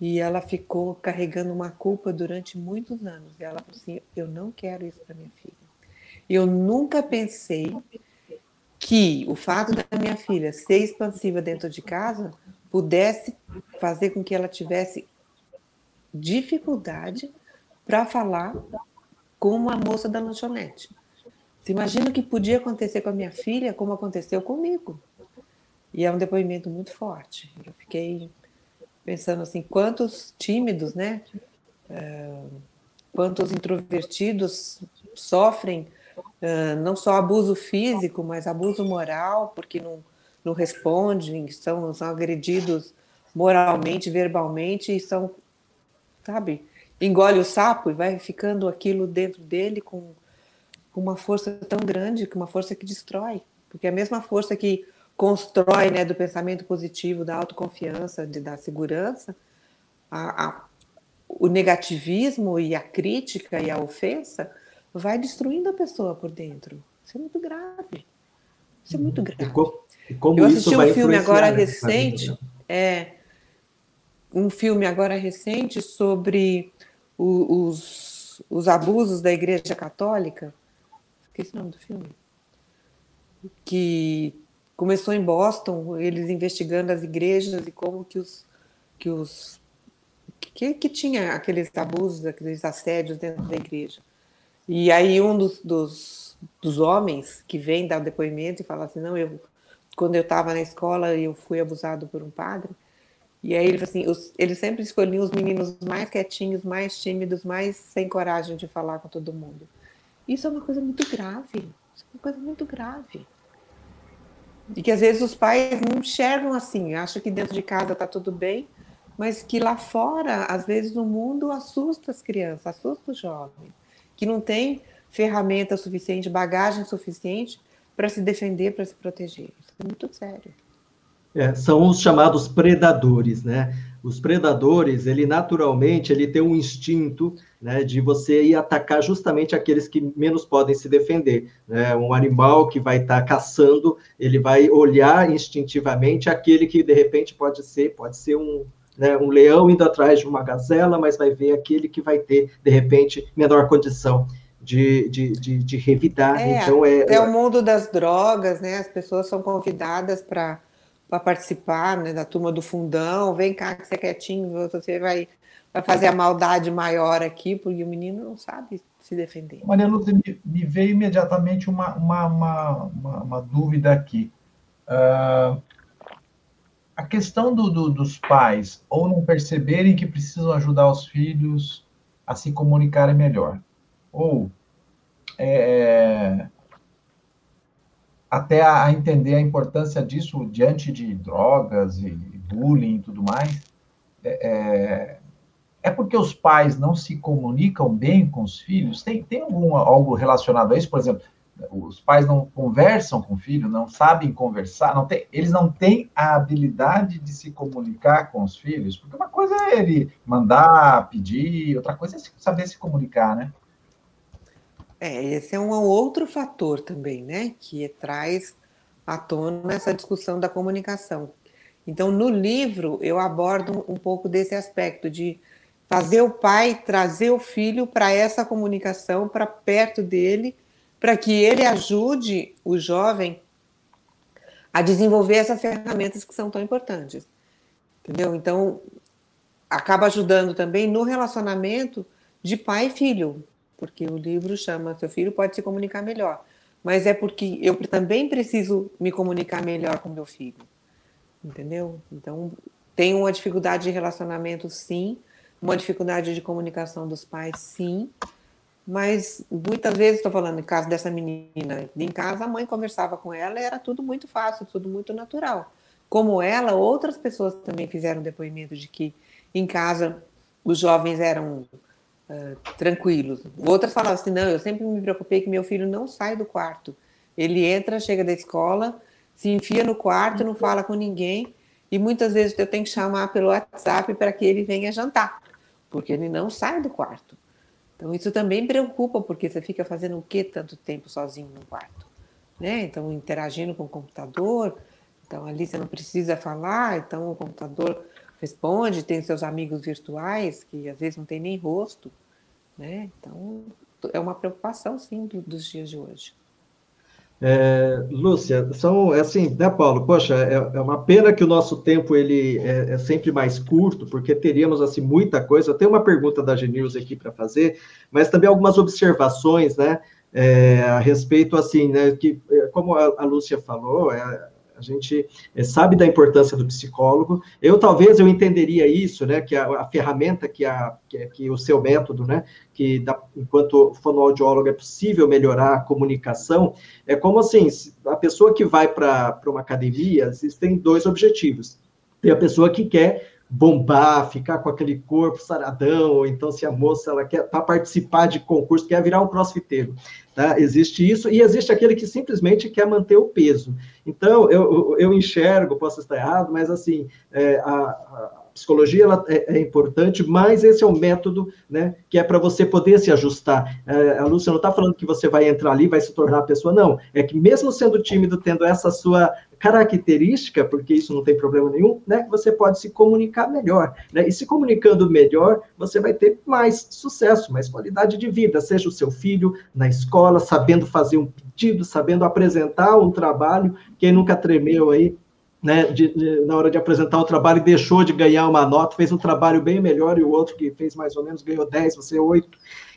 E ela ficou carregando uma culpa durante muitos anos. E ela falou assim: Eu não quero isso para minha filha. Eu nunca pensei que o fato da minha filha ser expansiva dentro de casa pudesse fazer com que ela tivesse dificuldade para falar com uma moça da lanchonete. Você imagina o que podia acontecer com a minha filha, como aconteceu comigo. E é um depoimento muito forte. Eu fiquei pensando assim, quantos tímidos, né? Uh, quantos introvertidos sofrem uh, não só abuso físico, mas abuso moral, porque não, não respondem, são, são agredidos moralmente, verbalmente, e são, sabe, engole o sapo e vai ficando aquilo dentro dele com, uma força tão grande, com uma força que destrói. Porque é a mesma força que constrói né, do pensamento positivo, da autoconfiança, de, da segurança, a, a, o negativismo e a crítica e a ofensa vai destruindo a pessoa por dentro. Isso é muito grave. Isso é muito uhum. grave. E como, Eu assisti um filme agora recente, é um filme agora recente sobre o, os, os abusos da Igreja Católica. Esqueci o nome do filme. Que começou em Boston, eles investigando as igrejas e como que os que os que, que tinha aqueles abusos, aqueles assédios dentro da igreja. E aí um dos, dos, dos homens que vem dar o depoimento e fala assim, não, eu quando eu estava na escola eu fui abusado por um padre. E aí ele fala assim, os, ele sempre escolhia os meninos mais quietinhos, mais tímidos, mais sem coragem de falar com todo mundo. Isso é uma coisa muito grave. Isso é uma coisa muito grave. E que às vezes os pais não enxergam assim, acham que dentro de casa está tudo bem, mas que lá fora, às vezes, o mundo assusta as crianças, assusta os jovens, que não tem ferramenta suficiente, bagagem suficiente para se defender, para se proteger. Isso é muito sério. É, são os chamados predadores, né? Os predadores, ele naturalmente, ele tem um instinto né, de você ir atacar justamente aqueles que menos podem se defender. Né? Um animal que vai estar tá caçando, ele vai olhar instintivamente aquele que de repente pode ser, pode ser um, né, um leão indo atrás de uma gazela, mas vai ver aquele que vai ter de repente menor condição de, de, de, de revidar. É, então é, é o mundo das drogas, né? As pessoas são convidadas para para participar né, da turma do fundão, vem cá que você é quietinho, você vai, vai fazer a maldade maior aqui, porque o menino não sabe se defender. Maria Lúcia, me, veio imediatamente uma, uma, uma, uma, dúvida aqui. Uh, a questão do, do, dos pais ou não perceberem que precisam ajudar os filhos a se comunicarem melhor, ou é, até a entender a importância disso diante de drogas e bullying e tudo mais, é, é, é porque os pais não se comunicam bem com os filhos? Tem, tem algum, algo relacionado a isso? Por exemplo, os pais não conversam com o filho, não sabem conversar, não tem, eles não têm a habilidade de se comunicar com os filhos, porque uma coisa é ele mandar, pedir, outra coisa é saber se comunicar, né? É, esse é um outro fator também, né, que traz à tona essa discussão da comunicação, Então, no livro, eu abordo um pouco desse aspecto de fazer o pai trazer o filho para essa comunicação, para perto dele, para que ele ajude o jovem a desenvolver essas ferramentas que são tão importantes. Entendeu? Então, acaba ajudando também no relacionamento de pai e filho, porque o livro chama Seu Filho Pode Se Comunicar Melhor. Mas é porque eu também preciso me comunicar melhor com meu filho. Entendeu? Então, tem uma dificuldade de relacionamento, sim, uma dificuldade de comunicação dos pais, sim, mas muitas vezes, estou falando em caso dessa menina, em casa a mãe conversava com ela e era tudo muito fácil, tudo muito natural. Como ela, outras pessoas também fizeram depoimento de que em casa os jovens eram tranquilos. Outras falavam assim: não, eu sempre me preocupei que meu filho não sai do quarto. Ele entra, chega da escola, se enfia no quarto, não fala com ninguém, e muitas vezes eu tenho que chamar pelo WhatsApp para que ele venha jantar, porque ele não sai do quarto. Então, isso também preocupa, porque você fica fazendo o que tanto tempo sozinho no quarto? Né? Então, interagindo com o computador, então ali você não precisa falar, então o computador responde, tem seus amigos virtuais, que às vezes não tem nem rosto, né? Então, é uma preocupação, sim, do, dos dias de hoje. É, Lúcia, são assim, né, Paulo? Poxa, é, é, uma pena que o nosso tempo ele é, é, sempre mais curto, porque teríamos assim muita coisa. Eu tenho uma pergunta da Genilza aqui para fazer, mas também algumas observações, né, é, a respeito assim, né, que é, como a, a Lúcia falou, é, a gente é, sabe da importância do psicólogo. Eu talvez eu entenderia isso, né? Que a, a ferramenta que, a, que, que, o seu método, né? Que da, enquanto fonoaudiólogo é possível melhorar a comunicação. É como assim, a pessoa que vai para uma academia, existem dois objetivos. Tem a pessoa que quer bombar, ficar com aquele corpo saradão, ou então se a moça ela quer para participar de concurso, quer virar um crossfiteiro. Tá? Existe isso, e existe aquele que simplesmente quer manter o peso. Então, eu, eu enxergo, posso estar errado, mas assim, é, a, a psicologia ela é, é, importante, mas esse é o método, né, que é para você poder se ajustar. É, a Lúcia não está falando que você vai entrar ali, vai se tornar a pessoa, não. É que mesmo sendo tímido, tendo essa sua característica, porque isso não tem problema nenhum, né, você pode se comunicar melhor, né, e se comunicando melhor, você vai ter mais sucesso, mais qualidade de vida, seja o seu filho na escola, sabendo fazer um pedido, sabendo apresentar um trabalho, quem nunca tremeu aí, né, de, de, na hora de apresentar o trabalho deixou de ganhar uma nota, fez um trabalho bem melhor e o outro que fez mais ou menos ganhou 10, você 8.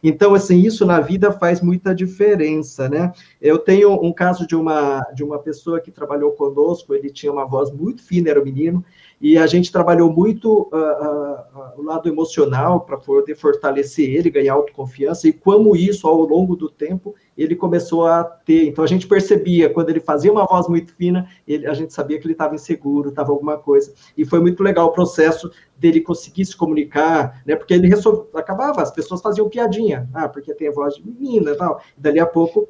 Então, assim, isso na vida faz muita diferença, né? Eu tenho um caso de uma, de uma pessoa que trabalhou conosco, ele tinha uma voz muito fina, era um menino, e a gente trabalhou muito uh, uh, o lado emocional para poder fortalecer ele, ganhar autoconfiança, e como isso, ao longo do tempo, ele começou a ter. Então, a gente percebia, quando ele fazia uma voz muito fina, ele, a gente sabia que ele estava inseguro, estava alguma coisa. E foi muito legal o processo dele conseguir se comunicar, né? Porque ele acabava, as pessoas faziam piadinha, ah, porque tem a voz de menina e tal. E dali a pouco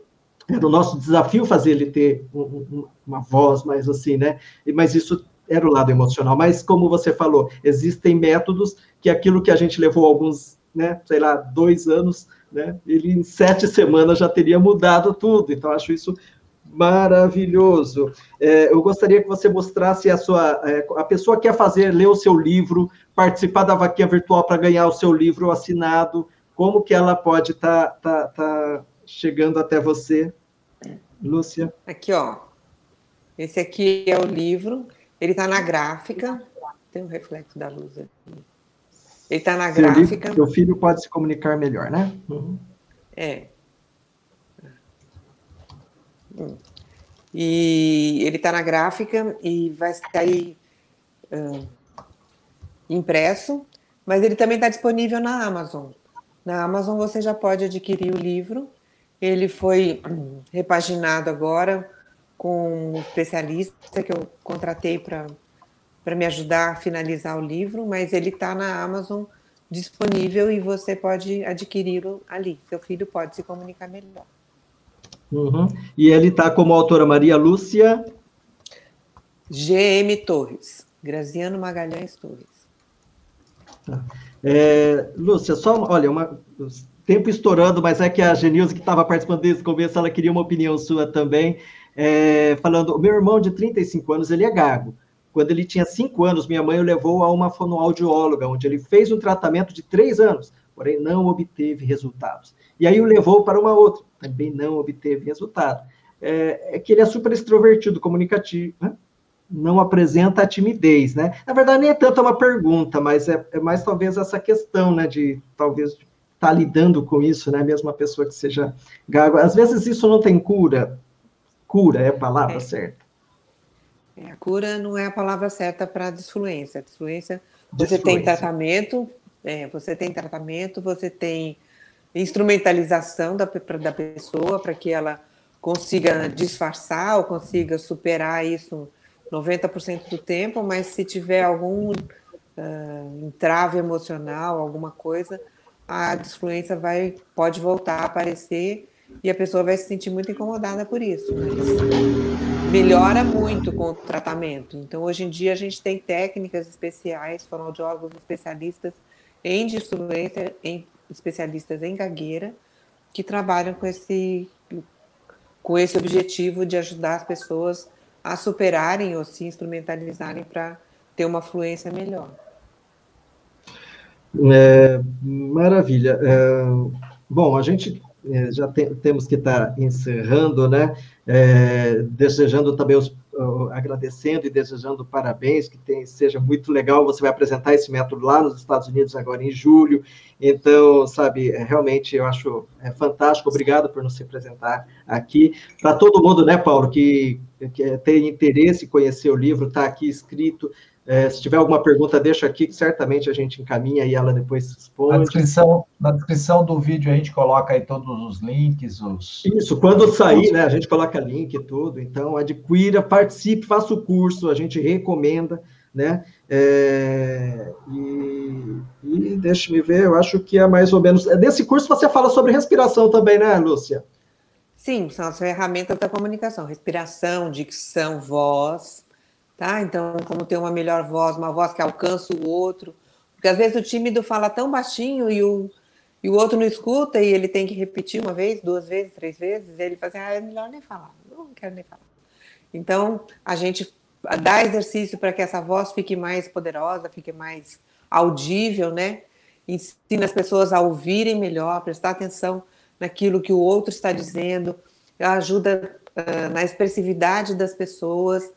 era o nosso desafio fazer ele ter um, um, uma voz mais assim, né? Mas isso era o lado emocional. Mas, como você falou, existem métodos que aquilo que a gente levou alguns, né, sei lá, dois anos, né, ele em sete semanas já teria mudado tudo. Então, acho isso maravilhoso. É, eu gostaria que você mostrasse a sua. É, a pessoa quer fazer, ler o seu livro, participar da vaquinha virtual para ganhar o seu livro assinado, como que ela pode estar tá, tá, tá chegando até você, Lúcia? Aqui, ó. Esse aqui é o livro. Ele está na gráfica. Tem um reflexo da luz aqui. Ele está na gráfica. Seu filho pode se comunicar melhor, né? Uhum. É. Hum. E ele está na gráfica e vai sair uh, impresso, mas ele também está disponível na Amazon. Na Amazon você já pode adquirir o livro. Ele foi hum, repaginado agora com um especialista que eu contratei para me ajudar a finalizar o livro, mas ele está na Amazon disponível e você pode adquiri-lo ali. Seu filho pode se comunicar melhor. Uhum. E ele está como autora Maria Lúcia. GM Torres, Graziano Magalhães Torres. Tá. É, Lúcia, só, olha, uma, tempo estourando, mas é que a Genilza, que estava participando desde o começo, ela queria uma opinião sua também é, falando, o meu irmão de 35 anos, ele é gago, Quando ele tinha cinco anos, minha mãe o levou a uma fonoaudióloga, onde ele fez um tratamento de três anos, porém não obteve resultados. E aí o levou para uma outra, também não obteve resultado. É, é que ele é super extrovertido, comunicativo, né? não apresenta a timidez, né? Na verdade, nem é tanto uma pergunta, mas é, é mais talvez essa questão, né, de talvez estar tá lidando com isso, né? Mesmo uma pessoa que seja gago. Às vezes isso não tem cura. Cura é a palavra é. certa. É, a cura não é a palavra certa para a disfluência. Disfluência, você tem tratamento, é, você tem tratamento, você tem instrumentalização da, da pessoa para que ela consiga disfarçar ou consiga superar isso 90% do tempo, mas se tiver algum uh, entrave emocional, alguma coisa, a disfluência vai, pode voltar a aparecer e a pessoa vai se sentir muito incomodada por isso. Mas melhora muito com o tratamento. Então, hoje em dia, a gente tem técnicas especiais, fonoaudiólogos especialistas em disfluência, em, especialistas em gagueira, que trabalham com esse, com esse objetivo de ajudar as pessoas a superarem ou se instrumentalizarem para ter uma fluência melhor. É, maravilha. É, bom, a gente é, já tem, temos que estar tá encerrando, né? É, desejando também os agradecendo e desejando parabéns, que tem, seja muito legal. Você vai apresentar esse método lá nos Estados Unidos agora em julho. Então, sabe, é, realmente eu acho é, fantástico. Obrigado por nos representar aqui. Para todo mundo, né, Paulo, que, que tem interesse em conhecer o livro, está aqui escrito. É, se tiver alguma pergunta, deixa aqui, que certamente a gente encaminha e ela depois responde. Na descrição, na descrição do vídeo a gente coloca aí todos os links. Os... Isso, quando sair, né, a gente coloca link e tudo. Então, adquira, participe, faça o curso, a gente recomenda, né? É, e, e deixe-me ver, eu acho que é mais ou menos. Desse curso você fala sobre respiração também, né, Lúcia? Sim, são as ferramentas da comunicação: respiração, dicção, voz tá? Então, como ter uma melhor voz, uma voz que alcança o outro. Porque às vezes o tímido fala tão baixinho e o, e o outro não escuta e ele tem que repetir uma vez, duas vezes, três vezes, ele fala assim, ah, é melhor nem falar, não quero nem falar. Então, a gente dá exercício para que essa voz fique mais poderosa, fique mais audível, né? Ensina as pessoas a ouvirem melhor, prestar atenção naquilo que o outro está dizendo, ajuda uh, na expressividade das pessoas,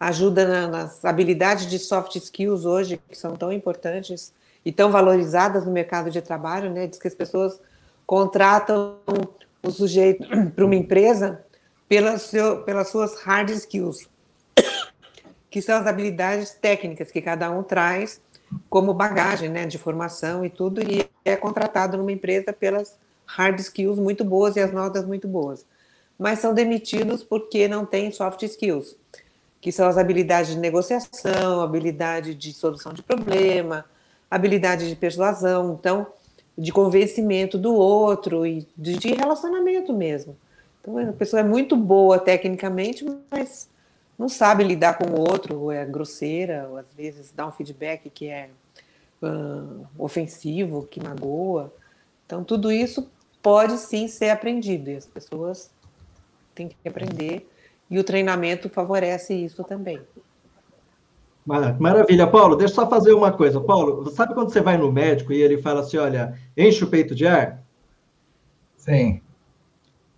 ajuda na, nas habilidades de soft skills hoje, que são tão importantes e tão valorizadas no mercado de trabalho, né? Diz que as pessoas contratam o sujeito para uma empresa pelas, seu, pelas suas hard skills, que são as habilidades técnicas que cada um traz como bagagem, né, de formação e tudo, e é contratado numa empresa pelas hard skills muito boas e as notas muito boas. Mas são demitidos porque não têm soft skills que são as habilidades de negociação, habilidade de solução de problema, habilidade de persuasão, então, de convencimento do outro e de, relacionamento mesmo. Então, a pessoa é muito boa tecnicamente, mas não sabe lidar com o outro, ou é grosseira, ou às vezes dá um feedback que é ofensivo, que magoa. Então, tudo isso pode sim ser aprendido e as pessoas têm que aprender e o treinamento favorece isso também. Maravilha, Paulo. Deixa eu só fazer uma coisa. Paulo, sabe quando você vai no médico e ele fala assim: olha, enche o peito de ar? Sim.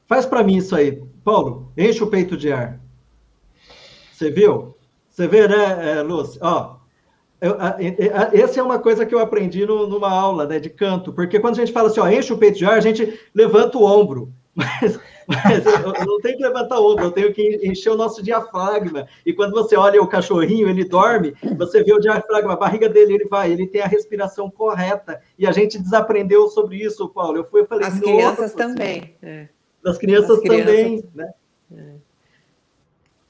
Faz para mim isso aí. Paulo, enche o peito de ar. Você viu? Você vê, né, é, Lúcia? Ó, eu, a, a, essa é uma coisa que eu aprendi no, numa aula né, de canto, porque quando a gente fala assim, ó, enche o peito de ar, a gente levanta o ombro. Mas mas eu, não tenho que levantar o ombro, eu tenho que encher o nosso diafragma. E quando você olha o cachorrinho, ele dorme, você vê o diafragma, a barriga dele, ele vai, ele tem a respiração correta. E a gente desaprendeu sobre isso, Paulo. Eu fui, eu falei, as crianças também. É. Das crianças, crianças também, né? É.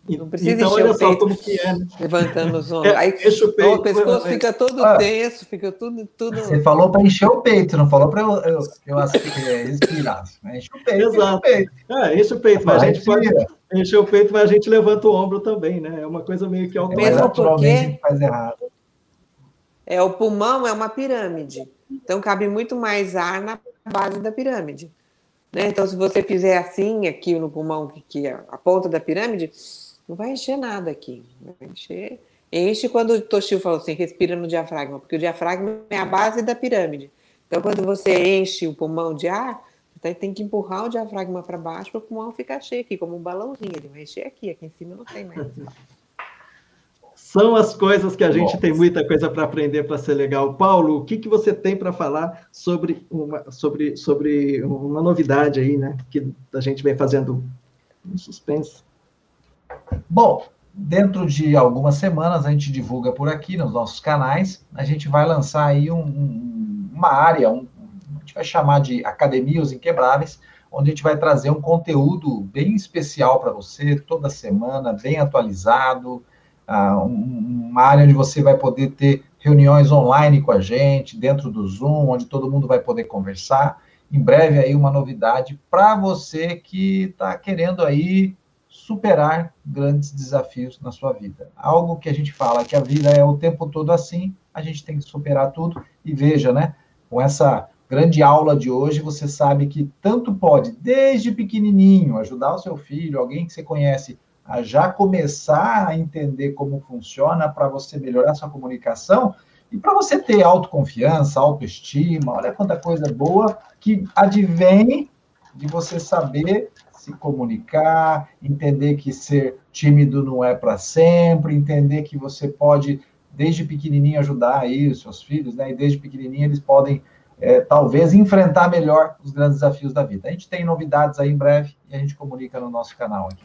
Não precisa então, olha só como que é. Né? Levantando os ombros. É, Aí, enche o, peito, o pescoço fica todo ah, tenso, fica tudo, tudo. Você falou para encher o peito, não falou para eu, eu, eu respirar. Né? Enche o peito. Exato. Enche o peito, é, enche o peito mas a gente pode encher o peito, mas a gente levanta o ombro também, né? É uma coisa meio que automática. Mesmo porque faz errado. É, o pulmão é uma pirâmide. Então cabe muito mais ar na base da pirâmide. Né? Então, se você fizer assim aqui no pulmão, que é a ponta da pirâmide, não vai encher nada aqui. Vai encher Enche quando o Toshio falou assim, respira no diafragma, porque o diafragma é a base da pirâmide. Então, quando você enche o pulmão de ar, você tem que empurrar o diafragma para baixo para o pulmão ficar cheio aqui, como um balãozinho. Ele vai encher aqui, aqui em cima não tem mais. São as coisas que a gente Nossa. tem muita coisa para aprender para ser legal. Paulo, o que, que você tem para falar sobre uma, sobre, sobre uma novidade aí, né? Que a gente vem fazendo um suspense. Bom, dentro de algumas semanas a gente divulga por aqui nos nossos canais. A gente vai lançar aí um, um, uma área, um, a gente vai chamar de Academia Os Inquebráveis, onde a gente vai trazer um conteúdo bem especial para você toda semana, bem atualizado uh, uma área onde você vai poder ter reuniões online com a gente, dentro do Zoom, onde todo mundo vai poder conversar. Em breve aí uma novidade para você que está querendo aí superar grandes desafios na sua vida. Algo que a gente fala que a vida é o tempo todo assim, a gente tem que superar tudo e veja, né? Com essa grande aula de hoje, você sabe que tanto pode, desde pequenininho, ajudar o seu filho, alguém que você conhece a já começar a entender como funciona para você melhorar sua comunicação e para você ter autoconfiança, autoestima. Olha quanta coisa boa que advém de você saber se comunicar, entender que ser tímido não é para sempre, entender que você pode desde pequenininho ajudar aí os seus filhos, né? E desde pequenininho eles podem é, talvez enfrentar melhor os grandes desafios da vida. A gente tem novidades aí em breve e a gente comunica no nosso canal aqui.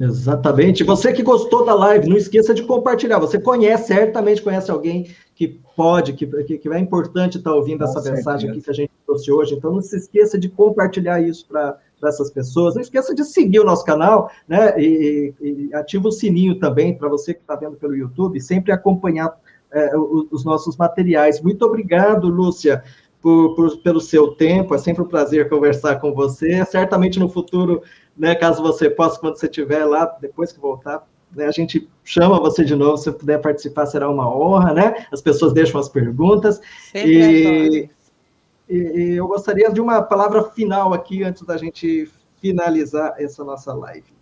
Exatamente. Você que gostou da live, não esqueça de compartilhar. Você conhece, certamente conhece alguém que pode, que, que, é importante estar ouvindo Com essa certeza. mensagem aqui que a gente trouxe hoje. Então, não se esqueça de compartilhar isso para essas pessoas. Não esqueça de seguir o nosso canal, né? E, e ativa o sininho também para você que está vendo pelo YouTube, sempre acompanhar é, os, os nossos materiais. Muito obrigado, Lúcia. Por, por, pelo seu tempo, é sempre um prazer conversar com você. Certamente no futuro né, caso você possa, quando você estiver lá, depois que voltar, né, a gente chama você de novo, se puder participar, será uma honra, né? As pessoas deixam as perguntas. E, e, e, eu gostaria de uma palavra final aqui, antes da gente finalizar essa nossa live.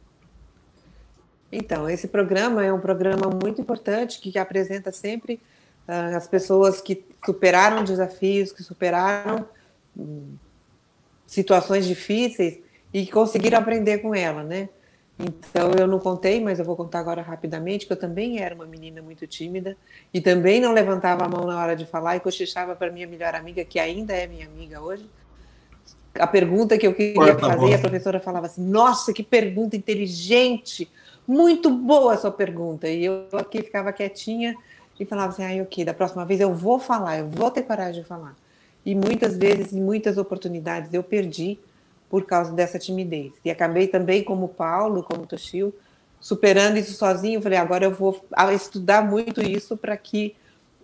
Então, esse programa é um programa muito importante que apresenta sempre uh, as pessoas que superaram desafios, que superaram um, situações difíceis e conseguiram aprender com ela, né? Então eu não contei, mas eu vou contar agora rapidamente que eu também era uma menina muito tímida e também não levantava a mão na hora de falar e cochichava para minha melhor amiga, que ainda é minha amiga hoje. A pergunta que eu queria fazer, a professora falava assim: "Nossa, que pergunta inteligente! Muito boa a sua pergunta". E eu aqui ficava quietinha e falava assim: "Ai, OK, da próxima vez eu vou falar, eu vou ter coragem de falar". E muitas vezes, em muitas oportunidades eu perdi por causa dessa timidez. E acabei também, como Paulo, como Toshio, superando isso sozinho. Falei, agora eu vou estudar muito isso para que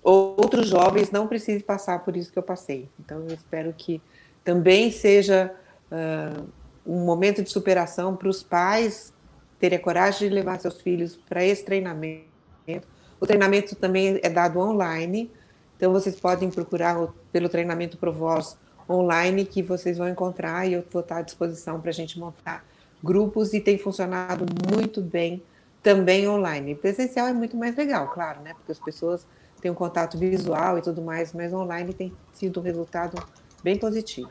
outros jovens não precisem passar por isso que eu passei. Então, eu espero que também seja uh, um momento de superação para os pais terem a coragem de levar seus filhos para esse treinamento. O treinamento também é dado online, então vocês podem procurar pelo treinamento Provoz online que vocês vão encontrar e eu vou estar à disposição para a gente montar grupos e tem funcionado muito bem também online. Presencial é muito mais legal, claro, né? Porque as pessoas têm um contato visual e tudo mais, mas online tem sido um resultado bem positivo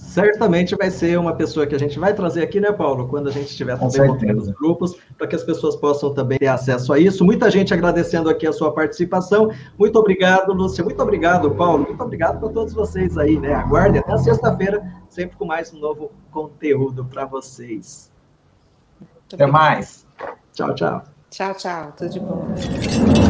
certamente vai ser uma pessoa que a gente vai trazer aqui, né, Paulo, quando a gente estiver também montando os grupos, para que as pessoas possam também ter acesso a isso. Muita gente agradecendo aqui a sua participação. Muito obrigado, Lúcia. Muito obrigado, Paulo. Muito obrigado para todos vocês aí, né? Aguardem até sexta-feira, sempre com mais um novo conteúdo para vocês. Até mais. Tchau, tchau. Tchau, tchau. Tudo de bom.